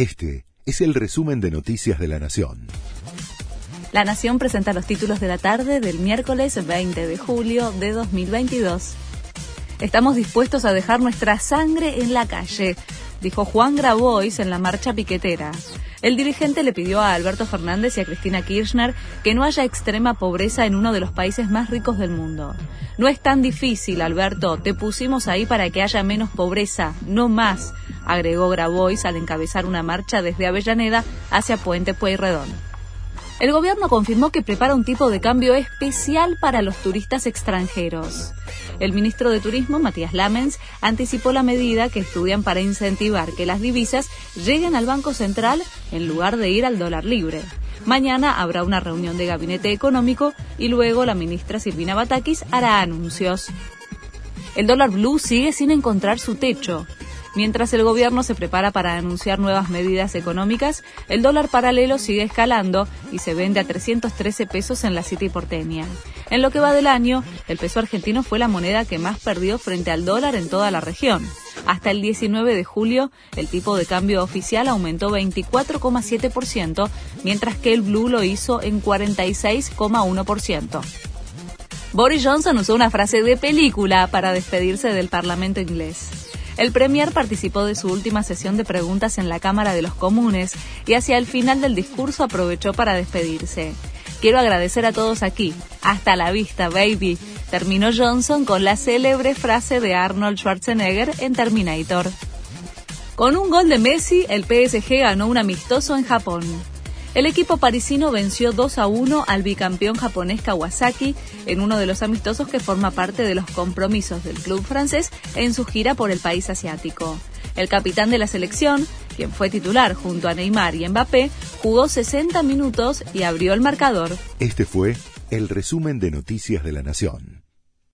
Este es el resumen de Noticias de la Nación. La Nación presenta los títulos de la tarde del miércoles 20 de julio de 2022. Estamos dispuestos a dejar nuestra sangre en la calle, dijo Juan Grabois en la marcha piquetera. El dirigente le pidió a Alberto Fernández y a Cristina Kirchner que no haya extrema pobreza en uno de los países más ricos del mundo. No es tan difícil, Alberto, te pusimos ahí para que haya menos pobreza, no más, agregó Grabois al encabezar una marcha desde Avellaneda hacia Puente Pueyrredón. El gobierno confirmó que prepara un tipo de cambio especial para los turistas extranjeros. El ministro de Turismo, Matías Lamens, anticipó la medida que estudian para incentivar que las divisas lleguen al Banco Central en lugar de ir al dólar libre. Mañana habrá una reunión de gabinete económico y luego la ministra Silvina Batakis hará anuncios. El dólar blue sigue sin encontrar su techo. Mientras el gobierno se prepara para anunciar nuevas medidas económicas, el dólar paralelo sigue escalando y se vende a 313 pesos en la City porteña. En lo que va del año, el peso argentino fue la moneda que más perdió frente al dólar en toda la región. Hasta el 19 de julio, el tipo de cambio oficial aumentó 24,7%, mientras que el blue lo hizo en 46,1%. Boris Johnson usó una frase de película para despedirse del Parlamento inglés. El Premier participó de su última sesión de preguntas en la Cámara de los Comunes y hacia el final del discurso aprovechó para despedirse. Quiero agradecer a todos aquí. Hasta la vista, baby. Terminó Johnson con la célebre frase de Arnold Schwarzenegger en Terminator. Con un gol de Messi, el PSG ganó un amistoso en Japón. El equipo parisino venció 2 a 1 al bicampeón japonés Kawasaki en uno de los amistosos que forma parte de los compromisos del club francés en su gira por el país asiático. El capitán de la selección, quien fue titular junto a Neymar y Mbappé, jugó 60 minutos y abrió el marcador. Este fue el resumen de Noticias de la Nación.